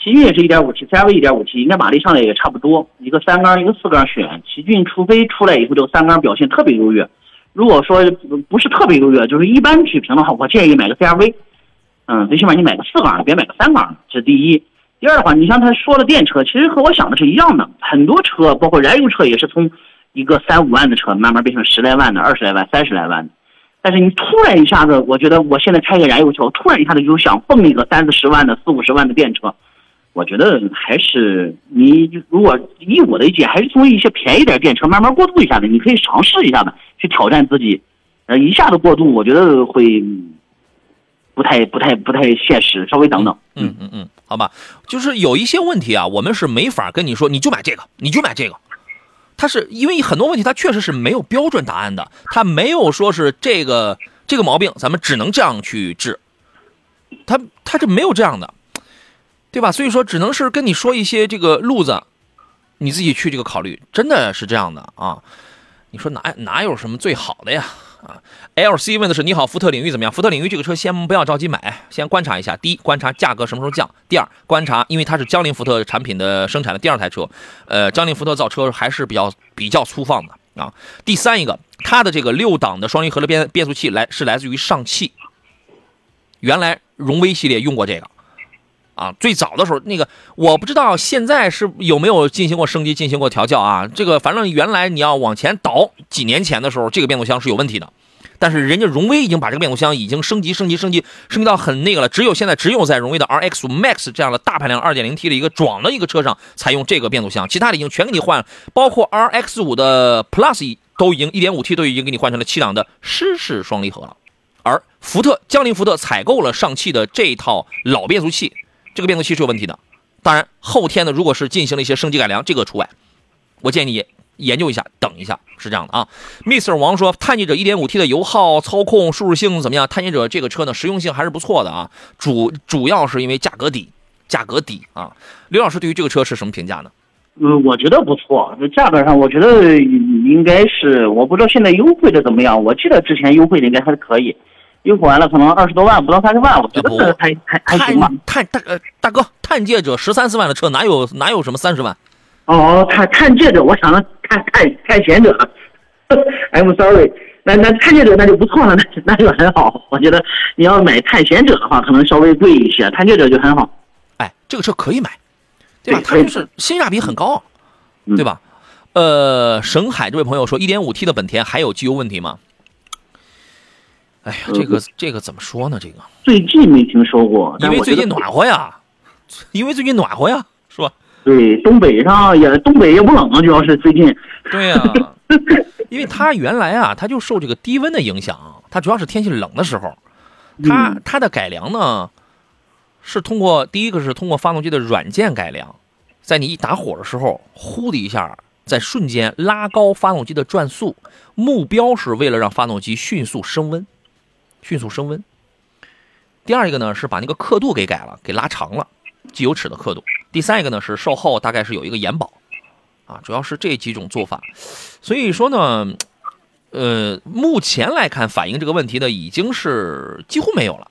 奇骏也是一点五 T，CRV 一点五 T，应该马力上来也差不多，一个三缸一个四缸选。奇骏除非出来以后这个三缸表现特别优越，如果说不是特别优越，就是一般水平的话，我建议买个 CRV。嗯，最起码你买个四缸，别买个三缸，这是第一。第二的话，你像他说的电车，其实和我想的是一样的，很多车包括燃油车也是从一个三五万的车慢慢变成十来万的、二十来万、三十来万的。但是你突然一下子，我觉得我现在开个燃油车，突然一下子就想蹦一个三四十万的、四五十万的电车，我觉得还是你如果以我的意见，还是从一些便宜点电车慢慢过渡一下的，你可以尝试一下的，去挑战自己。呃，一下子过渡，我觉得会不太、不太、不太现实，稍微等等。嗯嗯嗯，好吧，就是有一些问题啊，我们是没法跟你说，你就买这个，你就买这个。它是因为很多问题，它确实是没有标准答案的，它没有说是这个这个毛病，咱们只能这样去治，它它是没有这样的，对吧？所以说，只能是跟你说一些这个路子，你自己去这个考虑，真的是这样的啊。你说哪哪有什么最好的呀？啊，L C 问的是你好，福特领域怎么样？福特领域这个车先不要着急买，先观察一下。第一，观察价格什么时候降；第二，观察，因为它是江铃福特产品的生产的第二台车，呃，江铃福特造车还是比较比较粗放的啊。第三一个，它的这个六档的双离合的变变速器来是来自于上汽，原来荣威系列用过这个。啊，最早的时候那个我不知道现在是有没有进行过升级、进行过调教啊？这个反正原来你要往前倒几年前的时候，这个变速箱是有问题的。但是人家荣威已经把这个变速箱已经升级、升级、升级、升级到很那个了。只有现在只有在荣威的 RX 5 Max 这样的大排量 2.0T 的一个壮的一个车上才用这个变速箱，其他的已经全给你换了，包括 RX 5的 Plus 都已经 1.5T 都已经给你换成了七档的湿式双离合了。而福特江铃福特采购了上汽的这套老变速器。这个变速器是有问题的，当然后天呢，如果是进行了一些升级改良，这个除外。我建议你研究一下，等一下，是这样的啊。Mr 王说，探界者 1.5T 的油耗、操控、舒适性怎么样？探界者这个车呢，实用性还是不错的啊，主主要是因为价格低，价格低啊。刘老师对于这个车是什么评价呢？嗯，我觉得不错，价格上我觉得应该是，我不知道现在优惠的怎么样，我记得之前优惠的应该还是可以。优惠完了可能二十多万不到三十万，我觉得还还还行吧。探大呃大哥，探界者十三四万的车哪有哪有什么三十万？哦，探探界者，我想着探探探险者，I'm sorry，那那探界者那就不错了，那那就很好。我觉得你要买探险者的话，可能稍微贵一些，探界者就很好。哎，这个车可以买，对吧？它就是性价比很高，对吧？呃，沈海这位朋友说，一点五 T 的本田还有机油问题吗？哎呀，这个这个怎么说呢？这个最近没听说过，因为最近暖和呀，因为最近暖和呀，是吧？对，东北上也东北也不冷啊，主要是最近。对呀，因为它原来啊，它就受这个低温的影响，它主要是天气冷的时候，它它的改良呢，是通过第一个是通过发动机的软件改良，在你一打火的时候，呼的一下，在瞬间拉高发动机的转速，目标是为了让发动机迅速升温，迅速升温。第二一个呢是把那个刻度给改了，给拉长了，机油尺的刻度。第三一个呢是售后大概是有一个延保，啊，主要是这几种做法。所以说呢，呃，目前来看反映这个问题的已经是几乎没有了。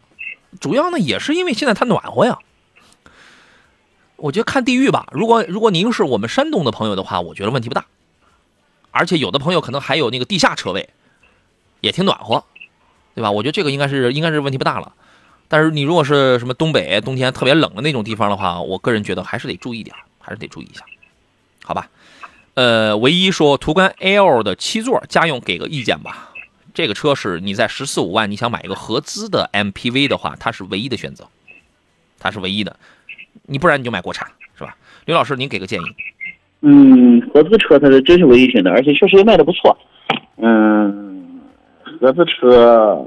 主要呢也是因为现在它暖和呀。我觉得看地域吧，如果如果您是我们山东的朋友的话，我觉得问题不大。而且有的朋友可能还有那个地下车位，也挺暖和，对吧？我觉得这个应该是应该是问题不大了。但是你如果是什么东北冬天特别冷的那种地方的话，我个人觉得还是得注意点，还是得注意一下，好吧？呃，唯一说途观 L 的七座家用给个意见吧。这个车是你在十四五万你想买一个合资的 MPV 的话，它是唯一的选择，它是唯一的。你不然你就买国产，是吧？刘老师，您给个建议。嗯，合资车它是真是唯一选择，而且确实也卖的不错。嗯，合资车，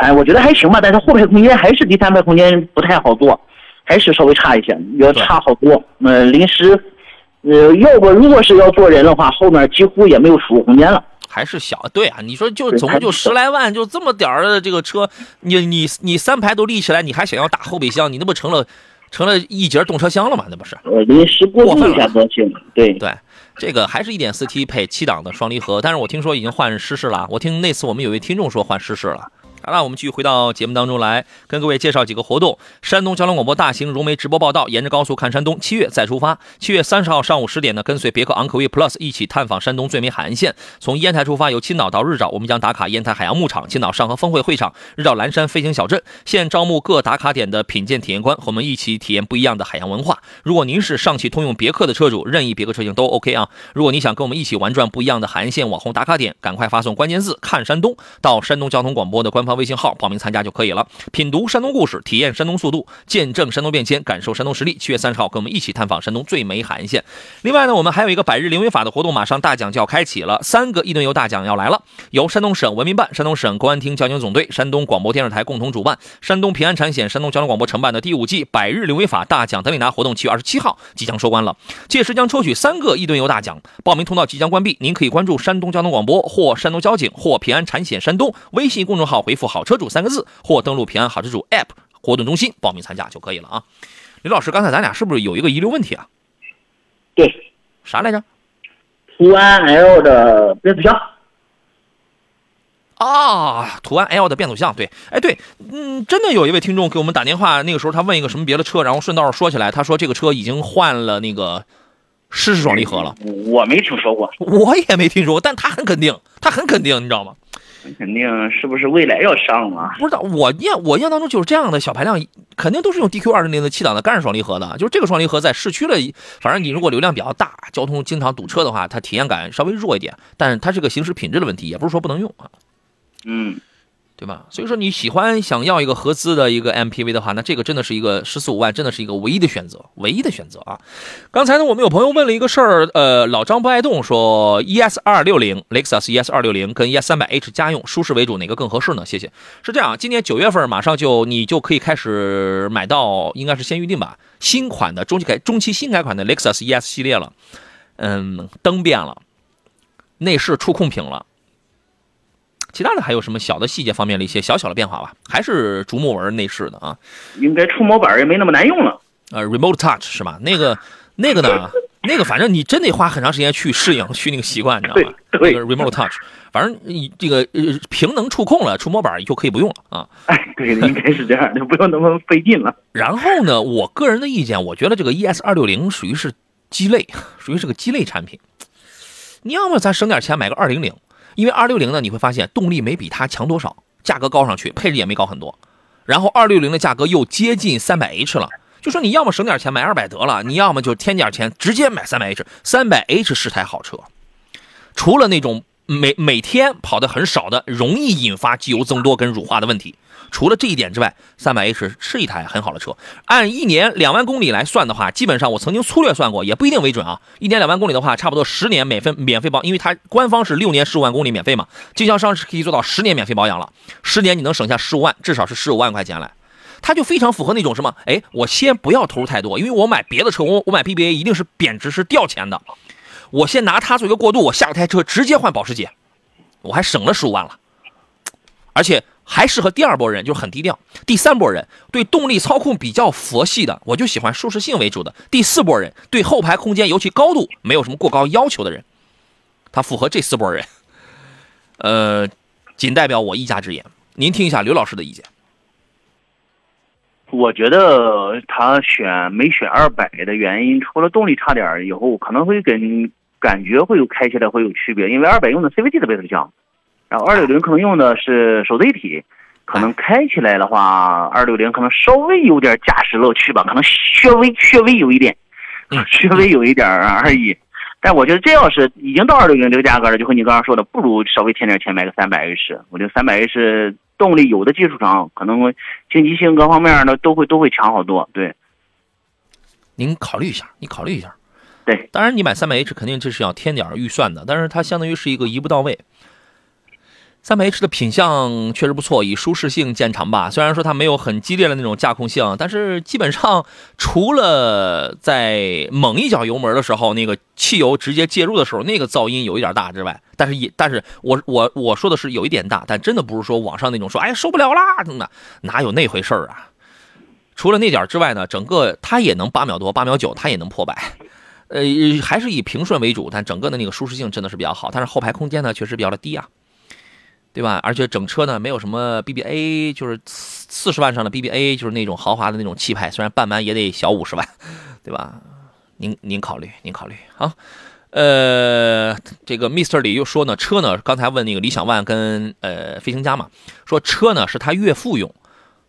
哎，我觉得还行吧，但是后排空间还是第三排空间不太好坐，还是稍微差一些，要差好多。呃，临时，呃，要不如果是要坐人的话，后面几乎也没有储物空间了。还是小，对啊，你说就总共就十来万，就这么点儿的这个车，你你你三排都立起来，你还想要打后备箱，你那不成了？成了一节动车厢了嘛？那不是？呃，临时过渡一下高兴。对对，这个还是一点四 T 配七档的双离合，但是我听说已经换湿式了。我听那次我们有位听众说换湿式了。好了，我们继续回到节目当中来，跟各位介绍几个活动。山东交通广播大型融媒直播报道，沿着高速看山东，七月再出发。七月三十号上午十点呢，跟随别克昂科威 Plus 一起探访山东最美海岸线。从烟台出发，由青岛到日照，我们将打卡烟台海洋牧场、青岛上河峰会会场、日照蓝山飞行小镇。现招募各打卡点的品鉴体验官，和我们一起体验不一样的海洋文化。如果您是上汽通用别克的车主，任意别克车型都 OK 啊。如果你想跟我们一起玩转不一样的海岸线网红打卡点，赶快发送关键字“看山东”到山东交通广播的官方微信号报名参。加就可以了，品读山东故事，体验山东速度，见证山东变迁，感受山东实力。七月三十号，跟我们一起探访山东最美海岸线。另外呢，我们还有一个百日零违法的活动，马上大奖就要开启了，三个一吨油大奖要来了。由山东省文明办、山东省公安厅交警总队、山东广播电视台共同主办，山东平安产险、山东交通广播承办的第五季百日零违法大奖等你拿活动，七月二十七号即将收官了。届时将抽取三个一吨油大奖，报名通道即将关闭，您可以关注山东交通广播或山东交警或平安产险山东微信公众号，回复“好车主”三个字，或登录平安。好车主 App 活动中心报名参加就可以了啊，李老师，刚才咱俩是不是有一个遗留问题啊？对，啥来着？途安 L 的变速箱。啊，途安 L 的变速箱，对，哎对，嗯，真的有一位听众给我们打电话，那个时候他问一个什么别的车，然后顺道说起来，他说这个车已经换了那个湿式双离合了。我没听说过，我也没听说过，但他很肯定，他很肯定，你知道吗？肯定是不是未来要上啊？不知道，我印我印象当中就是这样的小排量，肯定都是用 DQ 二零零的七档的干式双离合的。就是这个双离合在市区了，反正你如果流量比较大，交通经常堵车的话，它体验感稍微弱一点。但是它这个行驶品质的问题，也不是说不能用啊。嗯。对吧？所以说你喜欢想要一个合资的一个 MPV 的话，那这个真的是一个十四五万，真的是一个唯一的选择，唯一的选择啊！刚才呢，我们有朋友问了一个事儿，呃，老张不爱动说，ES 二六零雷克萨斯 ES 二六零跟 ES 三百 H 家用舒适为主，哪个更合适呢？谢谢。是这样，今年九月份马上就你就可以开始买到，应该是先预定吧，新款的中期改中期新改款的雷克萨斯 ES 系列了。嗯，灯变了，内饰触控屏了。其他的还有什么小的细节方面的一些小小的变化吧？还是竹木纹内饰的啊？应该触摸板也没那么难用了。呃，Remote Touch 是吧？那个那个呢？那个反正你真得花很长时间去适应、去那个习惯，你知道吧？对，Remote Touch，反正你这个呃屏能触控了，触摸板就可以不用了啊。哎，对，应该是这样就，不用那么费劲了。然后呢，我个人的意见，我觉得这个 ES 二六零属于是鸡肋，属于是个鸡肋产品。你要么咱省点钱买个二零零。因为二六零呢，你会发现动力没比它强多少，价格高上去，配置也没高很多。然后二六零的价格又接近三百 H 了，就说你要么省点钱买二百得了，你要么就添点钱直接买三百 H。三百 H 是台好车，除了那种每每天跑的很少的，容易引发机油增多跟乳化的问题。除了这一点之外，三百 H 是一台很好的车。按一年两万公里来算的话，基本上我曾经粗略算过，也不一定为准啊。一年两万公里的话，差不多十年免费免费保，因为它官方是六年十五万公里免费嘛，经销商是可以做到十年免费保养了。十年你能省下十五万，至少是十五万块钱来。它就非常符合那种什么？哎，我先不要投入太多，因为我买别的车，我我买 BBA 一定是贬值是掉钱的。我先拿它做一个过渡，我下一台车直接换保时捷，我还省了十五万了，而且还适合第二波人，就是很低调。第三波人对动力操控比较佛系的，我就喜欢舒适性为主的。第四波人对后排空间，尤其高度没有什么过高要求的人，它符合这四波人。呃，仅代表我一家之言，您听一下刘老师的意见。我觉得他选没选二百的原因，除了动力差点以后，可能会跟感觉会有开起来会有区别，因为二百用的 CVT 的变速箱，然后二六零可能用的是手自一体，可能开起来的话，二六零可能稍微有点驾驶乐趣吧，可能稍微稍微有一点，<laughs> 稍微有一点而已。但我觉得这要是已经到二六零这个价格了，就和你刚刚说的，不如稍微添点钱买个三百 H。我觉得三百 H。动力有的技术上，可能经济性各方面的都会都会强好多。对，您考虑一下，你考虑一下。对，当然你买三百 H 肯定这是要添点预算的，但是它相当于是一个一步到位。三百 H 的品相确实不错，以舒适性见长吧。虽然说它没有很激烈的那种驾控性，但是基本上除了在猛一脚油门的时候，那个汽油直接介入的时候，那个噪音有一点大之外，但是也，但是我我我说的是有一点大，但真的不是说网上那种说哎受不了啦，真的哪有那回事儿啊？除了那点之外呢，整个它也能八秒多、八秒九，它也能破百。呃，还是以平顺为主，但整个的那个舒适性真的是比较好，但是后排空间呢确实比较的低啊。对吧？而且整车呢没有什么 BBA，就是四四十万上的 BBA，就是那种豪华的那种气派。虽然半满也得小五十万，对吧？您您考虑，您考虑啊。呃，这个 Mister 李又说呢，车呢，刚才问那个理想 ONE 跟呃飞行家嘛，说车呢是他岳父用，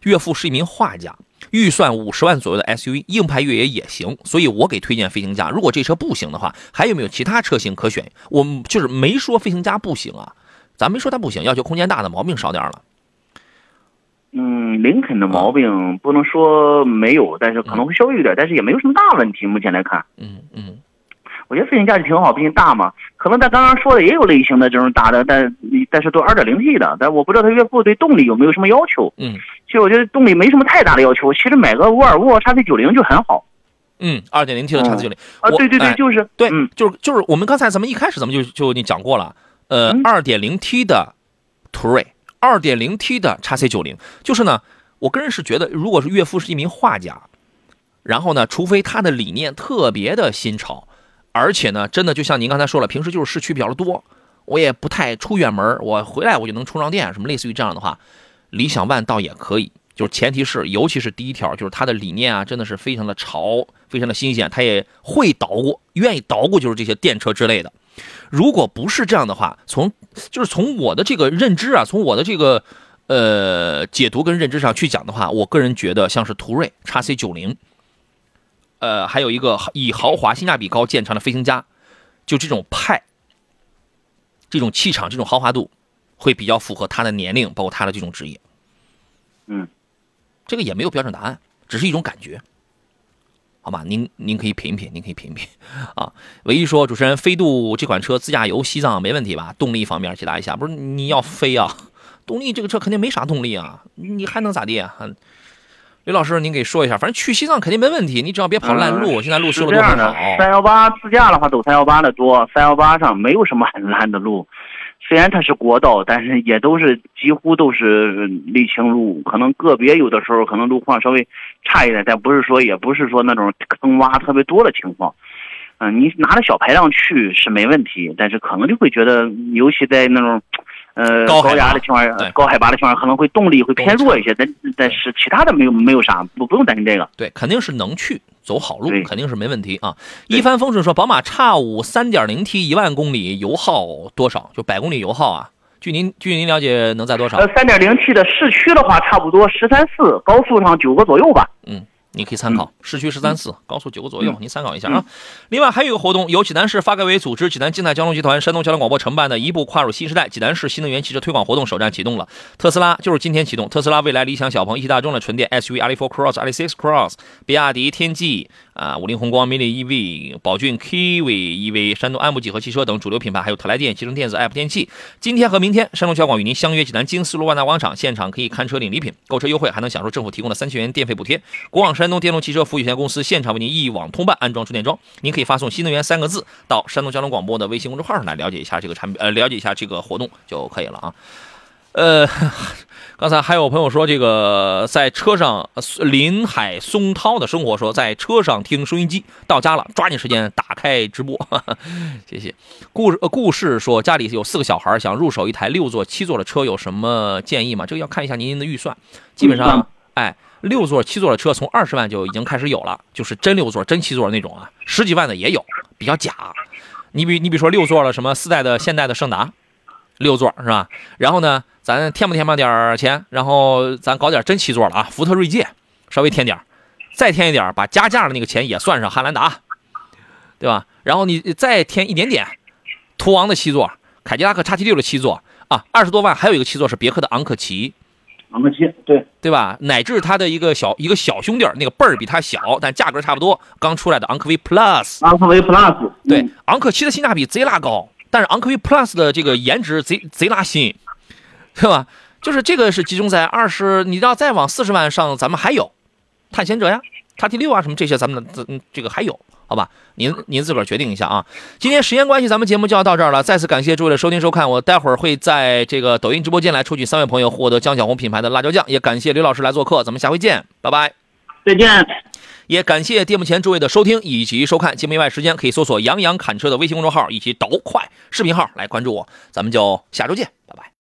岳父是一名画家，预算五十万左右的 SUV，硬派越野也行，所以我给推荐飞行家。如果这车不行的话，还有没有其他车型可选？我就是没说飞行家不行啊。咱没说它不行，要求空间大的毛病少点了。嗯，林肯的毛病不能说没有，但是可能会稍微有点，但是也没有什么大问题。目前来看，嗯嗯，我觉得飞行价值挺好，毕竟大嘛。可能他刚刚说的也有类型的这种大的，但但是都二点零 T 的，但我不知道他岳父对动力有没有什么要求。嗯，其实我觉得动力没什么太大的要求，其实买个沃尔沃 x C 九零就很好。嗯，二点零 T 的 x C 九零啊，对对对，就是对，就是就是我们刚才咱们一开始咱们就就你讲过了。呃，二点零 T 的途锐，二点零 T 的叉 C 九零，就是呢，我个人是觉得，如果是岳父是一名画家，然后呢，除非他的理念特别的新潮，而且呢，真的就像您刚才说了，平时就是市区比较多，我也不太出远门，我回来我就能充上电，什么类似于这样的话，理想 ONE 倒也可以，就是前提是，尤其是第一条，就是他的理念啊，真的是非常的潮，非常的新鲜，他也会捣鼓，愿意捣鼓，就是这些电车之类的。如果不是这样的话，从就是从我的这个认知啊，从我的这个呃解读跟认知上去讲的话，我个人觉得像是途锐叉 C 九零，呃，还有一个以豪华性价比高见长的飞行家，就这种派，这种气场，这种豪华度，会比较符合他的年龄，包括他的这种职业。嗯，这个也没有标准答案，只是一种感觉。好吧，您您可以品一品，您可以品一品，啊。唯一说，主持人飞度这款车自驾游西藏没问题吧？动力方面解答一下，不是你要飞啊？动力这个车肯定没啥动力啊，你还能咋地啊？刘老师，您给说一下，反正去西藏肯定没问题，你只要别跑烂路。现在路修的都很好。三幺八自驾的话，走三幺八的多，三幺八上没有什么很烂的路。虽然它是国道，但是也都是几乎都是沥青路，可能个别有的时候可能路况稍微差一点，但不是说也不是说那种坑洼特别多的情况。嗯，你拿着小排量去是没问题，但是可能就会觉得，尤其在那种。呃，高压的情况下，高海拔的情况下，可能会动力会偏弱一些，但但是其他的没有没有啥，不不用担心这个。对，肯定是能去走好路，肯定是没问题啊。一帆风顺说，宝马 X 五三点零 T 一万公里油耗多少？就百公里油耗啊？据您据您了解，能在多少？呃，三点零 T 的市区的话，差不多十三四，高速上九个左右吧。嗯，你可以参考，市区十三四，高速九个左右，您参考一下啊。另外还有一个活动，由济南市发改委组织，济南静态交通集团、山东交通广播承办的一步跨入新时代济南市新能源汽车推广活动首站启动了。特斯拉就是今天启动，特斯拉、未来、理想、小鹏、一汽大众的纯电 SUV 阿里 Four Cross、阿里 Six Cross、比亚迪天际啊、五菱宏光 mini EV、宝骏 Kiwi EV、山东安步几何汽车等主流品牌，还有特来电、集成电子、app 电器。今天和明天，山东交广与您相约济南京四路万达广场，现场可以看车领礼品，购车优惠还能享受政府提供的三千元电费补贴。国网山东电动汽车服务有限公司现场为您一网通办安装充电桩，您可以发送“新能源”三个字到山东交通广播的微信公众号上来了解一下这个产品，呃，了解一下这个活动就可以了啊。呃，<laughs> 刚才还有朋友说，这个在车上，呃林海松涛的生活说，在车上听收音机，到家了抓紧时间打开直播，<laughs> 谢谢。故事呃故事说家里有四个小孩，想入手一台六座、七座的车，有什么建议吗？这个要看一下您的预算，基本上，哎，六座、七座的车从二十万就已经开始有了，就是真六座、真七座那种啊，十几万的也有，比较假。你比你比如说六座的什么四代的现代的胜达，六座是吧？然后呢，咱添不添吧点钱？然后咱搞点真七座了啊，福特锐界稍微添点再添一点把加价的那个钱也算上，汉兰达，对吧？然后你再添一点点，途昂的七座，凯迪拉克 XT 六的七座啊，二十多万还有一个七座是别克的昂克旗，昂克旗，对，对吧？乃至它的一个小一个小兄弟儿，那个辈儿比它小，但价格差不多，刚出来的昂科威 Plus，昂科威 Plus，对嗯，昂克旗的性价比贼拉高，但是昂科威 Plus 的这个颜值贼贼拉新，对吧？就是这个是集中在二十，你要再往四十万上，咱们还有探险者呀、叉 T 六啊什么这些，咱们的这这个还有，好吧？您您自个儿决定一下啊。今天时间关系，咱们节目就要到这儿了。再次感谢诸位的收听收看，我待会儿会在这个抖音直播间来抽取三位朋友获得江小红品牌的辣椒酱，也感谢刘老师来做客，咱们下回见，拜拜。再见。也感谢电幕前诸位的收听以及收看。节目以外时间可以搜索“杨洋侃车”的微信公众号以及“抖快”视频号来关注我。咱们就下周见。